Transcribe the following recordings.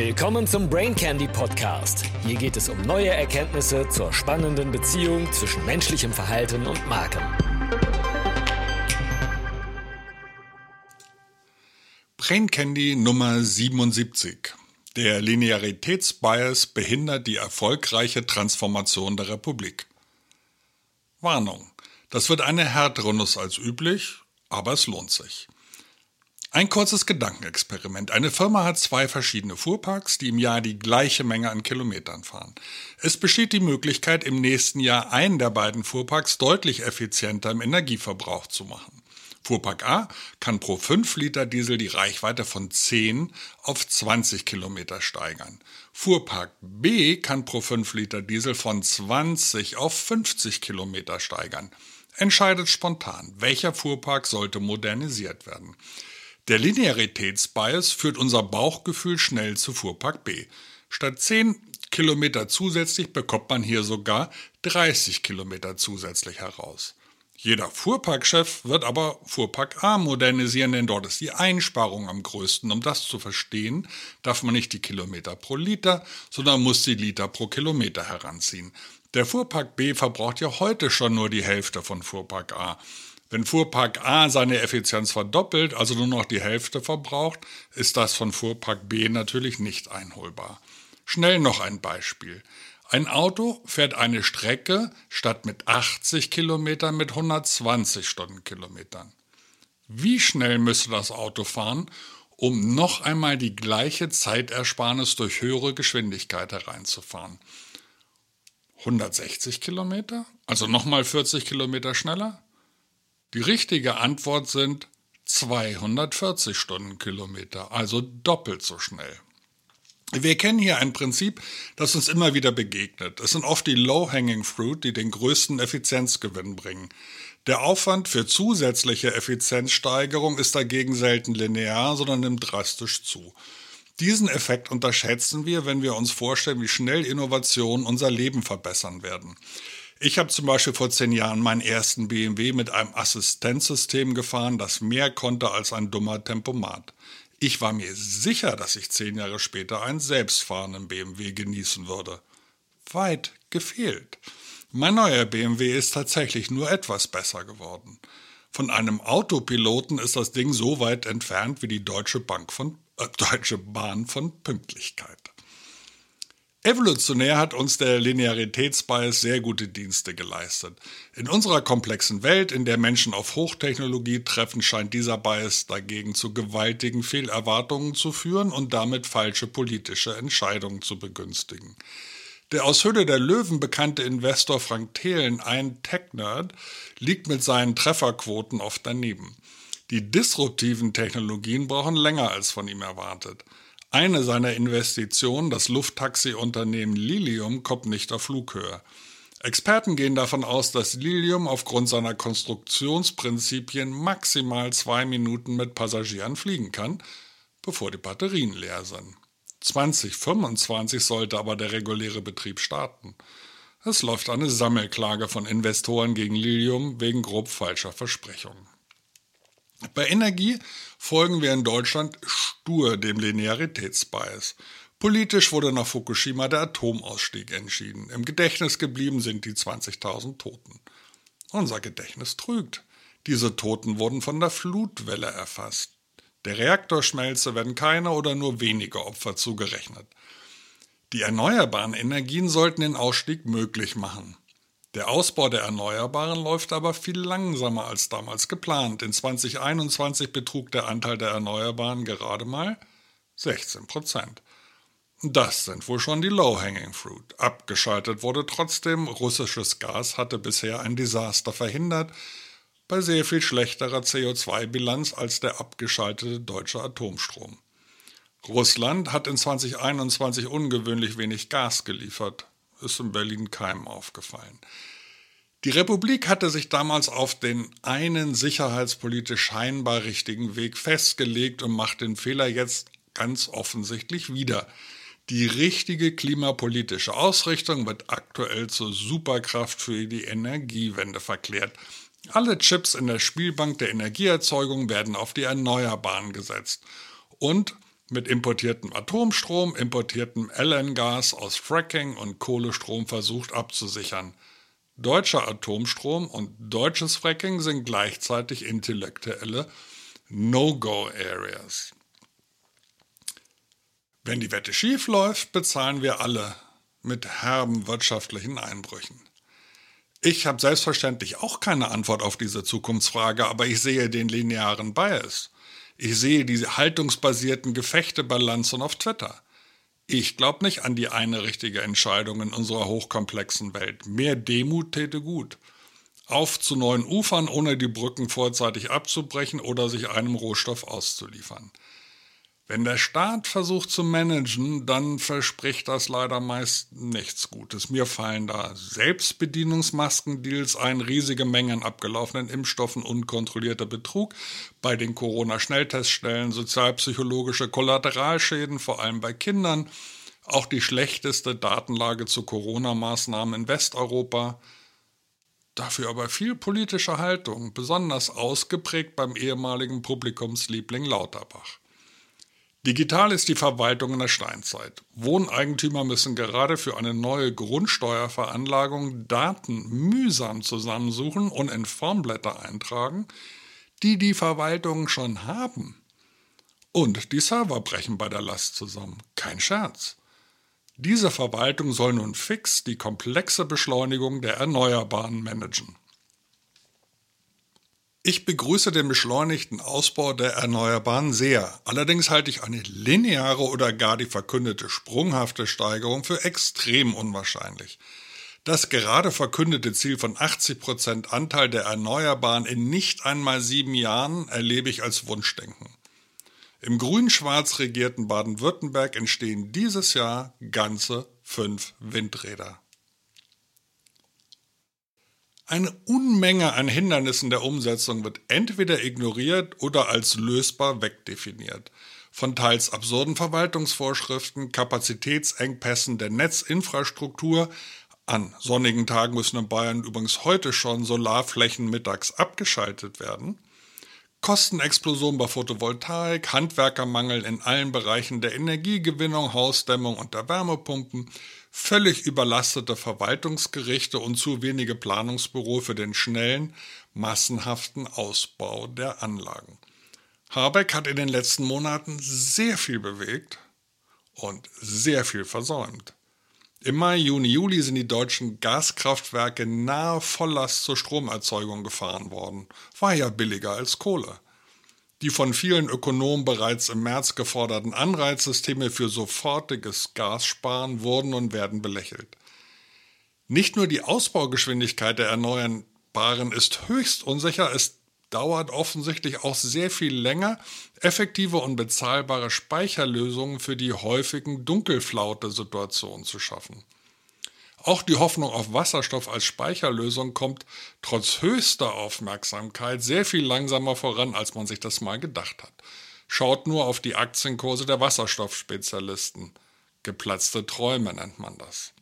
Willkommen zum Brain Candy Podcast. Hier geht es um neue Erkenntnisse zur spannenden Beziehung zwischen menschlichem Verhalten und Marken. Brain Candy Nummer 77. Der Linearitätsbias behindert die erfolgreiche Transformation der Republik. Warnung. Das wird eine härtere Nuss als üblich, aber es lohnt sich. Ein kurzes Gedankenexperiment. Eine Firma hat zwei verschiedene Fuhrparks, die im Jahr die gleiche Menge an Kilometern fahren. Es besteht die Möglichkeit, im nächsten Jahr einen der beiden Fuhrparks deutlich effizienter im Energieverbrauch zu machen. Fuhrpark A kann pro 5 Liter Diesel die Reichweite von 10 auf 20 Kilometer steigern. Fuhrpark B kann pro 5 Liter Diesel von 20 auf 50 Kilometer steigern. Entscheidet spontan, welcher Fuhrpark sollte modernisiert werden. Der Linearitätsbias führt unser Bauchgefühl schnell zu Fuhrpark B. Statt 10 Kilometer zusätzlich bekommt man hier sogar 30 Kilometer zusätzlich heraus. Jeder Fuhrparkchef wird aber Fuhrpark A modernisieren, denn dort ist die Einsparung am größten. Um das zu verstehen, darf man nicht die Kilometer pro Liter, sondern muss die Liter pro Kilometer heranziehen. Der Fuhrpark B verbraucht ja heute schon nur die Hälfte von Fuhrpark A. Wenn Fuhrpark A seine Effizienz verdoppelt, also nur noch die Hälfte verbraucht, ist das von Fuhrpark B natürlich nicht einholbar. Schnell noch ein Beispiel. Ein Auto fährt eine Strecke statt mit 80 Kilometern mit 120 Stundenkilometern. Wie schnell müsste das Auto fahren, um noch einmal die gleiche Zeitersparnis durch höhere Geschwindigkeit hereinzufahren? 160 Kilometer? Also nochmal 40 Kilometer schneller? Die richtige Antwort sind 240 Stundenkilometer, also doppelt so schnell. Wir kennen hier ein Prinzip, das uns immer wieder begegnet. Es sind oft die Low-Hanging Fruit, die den größten Effizienzgewinn bringen. Der Aufwand für zusätzliche Effizienzsteigerung ist dagegen selten linear, sondern nimmt drastisch zu. Diesen Effekt unterschätzen wir, wenn wir uns vorstellen, wie schnell Innovationen unser Leben verbessern werden. Ich habe zum Beispiel vor zehn Jahren meinen ersten BMW mit einem Assistenzsystem gefahren, das mehr konnte als ein dummer Tempomat. Ich war mir sicher, dass ich zehn Jahre später einen selbstfahrenden BMW genießen würde. Weit gefehlt. Mein neuer BMW ist tatsächlich nur etwas besser geworden. Von einem Autopiloten ist das Ding so weit entfernt wie die Deutsche Bank von äh, Deutsche Bahn von Pünktlichkeit. Evolutionär hat uns der Linearitätsbias sehr gute Dienste geleistet. In unserer komplexen Welt, in der Menschen auf Hochtechnologie treffen, scheint dieser Bias dagegen zu gewaltigen Fehlerwartungen zu führen und damit falsche politische Entscheidungen zu begünstigen. Der aus Höhle der Löwen bekannte Investor Frank Thelen, ein Tech-Nerd, liegt mit seinen Trefferquoten oft daneben. Die disruptiven Technologien brauchen länger als von ihm erwartet. Eine seiner Investitionen, das Lufttaxi-Unternehmen Lilium, kommt nicht auf Flughöhe. Experten gehen davon aus, dass Lilium aufgrund seiner Konstruktionsprinzipien maximal zwei Minuten mit Passagieren fliegen kann, bevor die Batterien leer sind. 2025 sollte aber der reguläre Betrieb starten. Es läuft eine Sammelklage von Investoren gegen Lilium wegen grob falscher Versprechungen. Bei Energie folgen wir in Deutschland stur dem Linearitätsbias. Politisch wurde nach Fukushima der Atomausstieg entschieden. Im Gedächtnis geblieben sind die 20.000 Toten. Unser Gedächtnis trügt. Diese Toten wurden von der Flutwelle erfasst. Der Reaktorschmelze werden keine oder nur wenige Opfer zugerechnet. Die erneuerbaren Energien sollten den Ausstieg möglich machen. Der Ausbau der Erneuerbaren läuft aber viel langsamer als damals geplant. In 2021 betrug der Anteil der Erneuerbaren gerade mal 16 Prozent. Das sind wohl schon die Low-Hanging Fruit. Abgeschaltet wurde trotzdem, russisches Gas hatte bisher ein Desaster verhindert, bei sehr viel schlechterer CO2-Bilanz als der abgeschaltete deutsche Atomstrom. Russland hat in 2021 ungewöhnlich wenig Gas geliefert ist in Berlin keinem aufgefallen. Die Republik hatte sich damals auf den einen sicherheitspolitisch scheinbar richtigen Weg festgelegt und macht den Fehler jetzt ganz offensichtlich wieder. Die richtige klimapolitische Ausrichtung wird aktuell zur Superkraft für die Energiewende verklärt. Alle Chips in der Spielbank der Energieerzeugung werden auf die Erneuerbaren gesetzt. Und mit importiertem Atomstrom, importiertem LN-Gas aus Fracking und Kohlestrom versucht abzusichern. Deutscher Atomstrom und deutsches Fracking sind gleichzeitig intellektuelle No-Go-Areas. Wenn die Wette schief läuft, bezahlen wir alle mit herben wirtschaftlichen Einbrüchen. Ich habe selbstverständlich auch keine Antwort auf diese Zukunftsfrage, aber ich sehe den linearen Bias. Ich sehe diese haltungsbasierten Gefechte bei Lanz und auf Twitter. Ich glaube nicht an die eine richtige Entscheidung in unserer hochkomplexen Welt. Mehr Demut täte gut. Auf zu neuen Ufern, ohne die Brücken vorzeitig abzubrechen oder sich einem Rohstoff auszuliefern. Wenn der Staat versucht zu managen, dann verspricht das leider meist nichts Gutes. Mir fallen da Selbstbedienungsmaskendeals ein, riesige Mengen abgelaufenen Impfstoffen, unkontrollierter Betrug bei den Corona-Schnellteststellen, sozialpsychologische Kollateralschäden, vor allem bei Kindern, auch die schlechteste Datenlage zu Corona-Maßnahmen in Westeuropa. Dafür aber viel politische Haltung, besonders ausgeprägt beim ehemaligen Publikumsliebling Lauterbach. Digital ist die Verwaltung in der Steinzeit. Wohneigentümer müssen gerade für eine neue Grundsteuerveranlagung Daten mühsam zusammensuchen und in Formblätter eintragen, die die Verwaltungen schon haben. Und die Server brechen bei der Last zusammen. Kein Scherz. Diese Verwaltung soll nun fix die komplexe Beschleunigung der Erneuerbaren managen. Ich begrüße den beschleunigten Ausbau der Erneuerbaren sehr. Allerdings halte ich eine lineare oder gar die verkündete sprunghafte Steigerung für extrem unwahrscheinlich. Das gerade verkündete Ziel von 80% Anteil der Erneuerbaren in nicht einmal sieben Jahren erlebe ich als Wunschdenken. Im grün-schwarz regierten Baden-Württemberg entstehen dieses Jahr ganze fünf Windräder. Eine Unmenge an Hindernissen der Umsetzung wird entweder ignoriert oder als lösbar wegdefiniert. Von teils absurden Verwaltungsvorschriften, Kapazitätsengpässen der Netzinfrastruktur, an sonnigen Tagen müssen in Bayern übrigens heute schon Solarflächen mittags abgeschaltet werden, Kostenexplosion bei Photovoltaik, Handwerkermangel in allen Bereichen der Energiegewinnung, Hausdämmung und der Wärmepumpen, völlig überlastete Verwaltungsgerichte und zu wenige Planungsbüro für den schnellen, massenhaften Ausbau der Anlagen. Habeck hat in den letzten Monaten sehr viel bewegt und sehr viel versäumt. Im Mai, Juni, Juli sind die deutschen Gaskraftwerke nahe Volllast zur Stromerzeugung gefahren worden. War ja billiger als Kohle. Die von vielen Ökonomen bereits im März geforderten Anreizsysteme für sofortiges Gassparen wurden und werden belächelt. Nicht nur die Ausbaugeschwindigkeit der Erneuerbaren ist höchst unsicher, es dauert offensichtlich auch sehr viel länger, effektive und bezahlbare Speicherlösungen für die häufigen Dunkelflaute-Situationen zu schaffen. Auch die Hoffnung auf Wasserstoff als Speicherlösung kommt trotz höchster Aufmerksamkeit sehr viel langsamer voran, als man sich das mal gedacht hat. Schaut nur auf die Aktienkurse der Wasserstoffspezialisten. Geplatzte Träume nennt man das.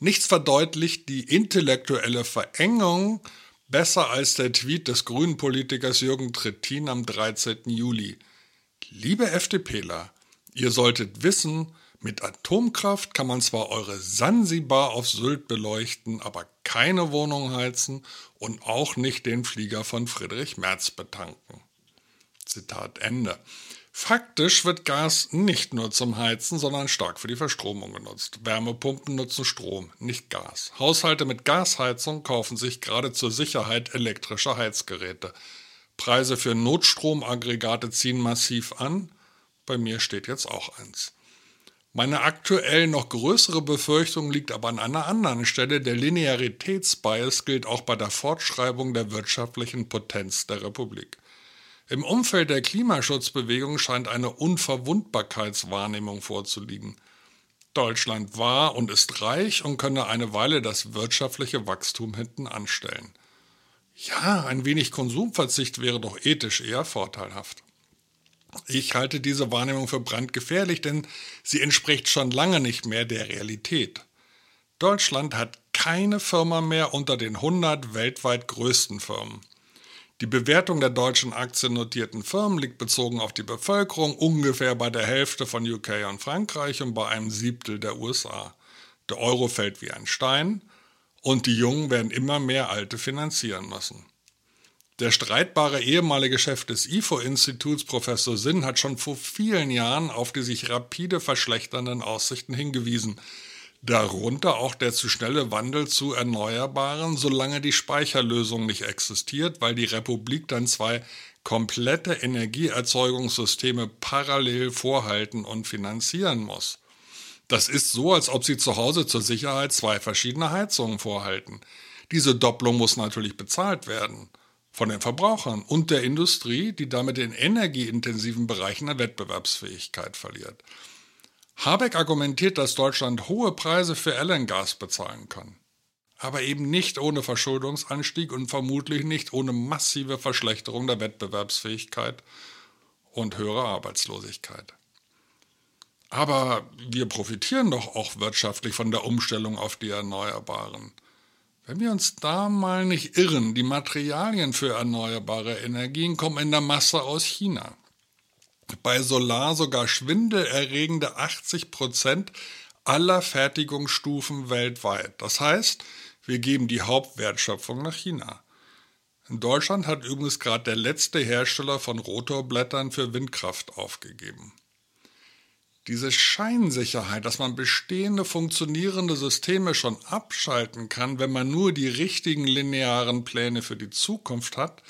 Nichts verdeutlicht die intellektuelle Verengung besser als der Tweet des grünen Politikers Jürgen Trittin am 13. Juli. Liebe FDPler, ihr solltet wissen, mit Atomkraft kann man zwar eure Sansibar auf Sylt beleuchten, aber keine Wohnung heizen und auch nicht den Flieger von Friedrich Merz betanken. Zitat Ende. Faktisch wird Gas nicht nur zum Heizen, sondern stark für die Verstromung genutzt. Wärmepumpen nutzen Strom, nicht Gas. Haushalte mit Gasheizung kaufen sich gerade zur Sicherheit elektrische Heizgeräte. Preise für Notstromaggregate ziehen massiv an. Bei mir steht jetzt auch eins. Meine aktuell noch größere Befürchtung liegt aber an einer anderen Stelle. Der Linearitätsbias gilt auch bei der Fortschreibung der wirtschaftlichen Potenz der Republik. Im Umfeld der Klimaschutzbewegung scheint eine Unverwundbarkeitswahrnehmung vorzuliegen. Deutschland war und ist reich und könne eine Weile das wirtschaftliche Wachstum hinten anstellen. Ja, ein wenig Konsumverzicht wäre doch ethisch eher vorteilhaft. Ich halte diese Wahrnehmung für brandgefährlich, denn sie entspricht schon lange nicht mehr der Realität. Deutschland hat keine Firma mehr unter den 100 weltweit größten Firmen. Die Bewertung der deutschen aktiennotierten Firmen liegt bezogen auf die Bevölkerung ungefähr bei der Hälfte von UK und Frankreich und bei einem Siebtel der USA. Der Euro fällt wie ein Stein und die Jungen werden immer mehr Alte finanzieren müssen. Der streitbare ehemalige Chef des IFO-Instituts, Professor Sinn, hat schon vor vielen Jahren auf die sich rapide verschlechternden Aussichten hingewiesen. Darunter auch der zu schnelle Wandel zu Erneuerbaren, solange die Speicherlösung nicht existiert, weil die Republik dann zwei komplette Energieerzeugungssysteme parallel vorhalten und finanzieren muss. Das ist so, als ob Sie zu Hause zur Sicherheit zwei verschiedene Heizungen vorhalten. Diese Doppelung muss natürlich bezahlt werden von den Verbrauchern und der Industrie, die damit in energieintensiven Bereichen an Wettbewerbsfähigkeit verliert. Habeck argumentiert, dass Deutschland hohe Preise für LNG bezahlen kann. Aber eben nicht ohne Verschuldungsanstieg und vermutlich nicht ohne massive Verschlechterung der Wettbewerbsfähigkeit und höhere Arbeitslosigkeit. Aber wir profitieren doch auch wirtschaftlich von der Umstellung auf die Erneuerbaren. Wenn wir uns da mal nicht irren, die Materialien für erneuerbare Energien kommen in der Masse aus China bei Solar sogar schwindelerregende 80 Prozent aller Fertigungsstufen weltweit. Das heißt, wir geben die Hauptwertschöpfung nach China. In Deutschland hat übrigens gerade der letzte Hersteller von Rotorblättern für Windkraft aufgegeben. Diese Scheinsicherheit, dass man bestehende funktionierende Systeme schon abschalten kann, wenn man nur die richtigen linearen Pläne für die Zukunft hat,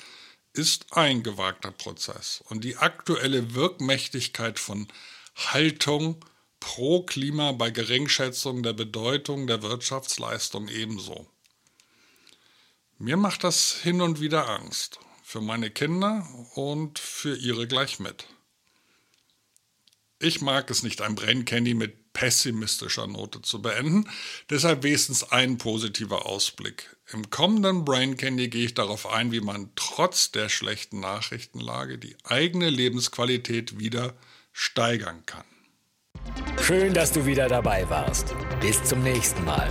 ist ein gewagter Prozess und die aktuelle Wirkmächtigkeit von Haltung pro Klima bei Geringschätzung der Bedeutung der Wirtschaftsleistung ebenso. Mir macht das hin und wieder Angst, für meine Kinder und für ihre gleich mit. Ich mag es nicht, ein Brain Candy mit pessimistischer Note zu beenden, deshalb wenigstens ein positiver Ausblick. Im kommenden Brain Candy gehe ich darauf ein, wie man trotz der schlechten Nachrichtenlage die eigene Lebensqualität wieder steigern kann. Schön, dass du wieder dabei warst. Bis zum nächsten Mal.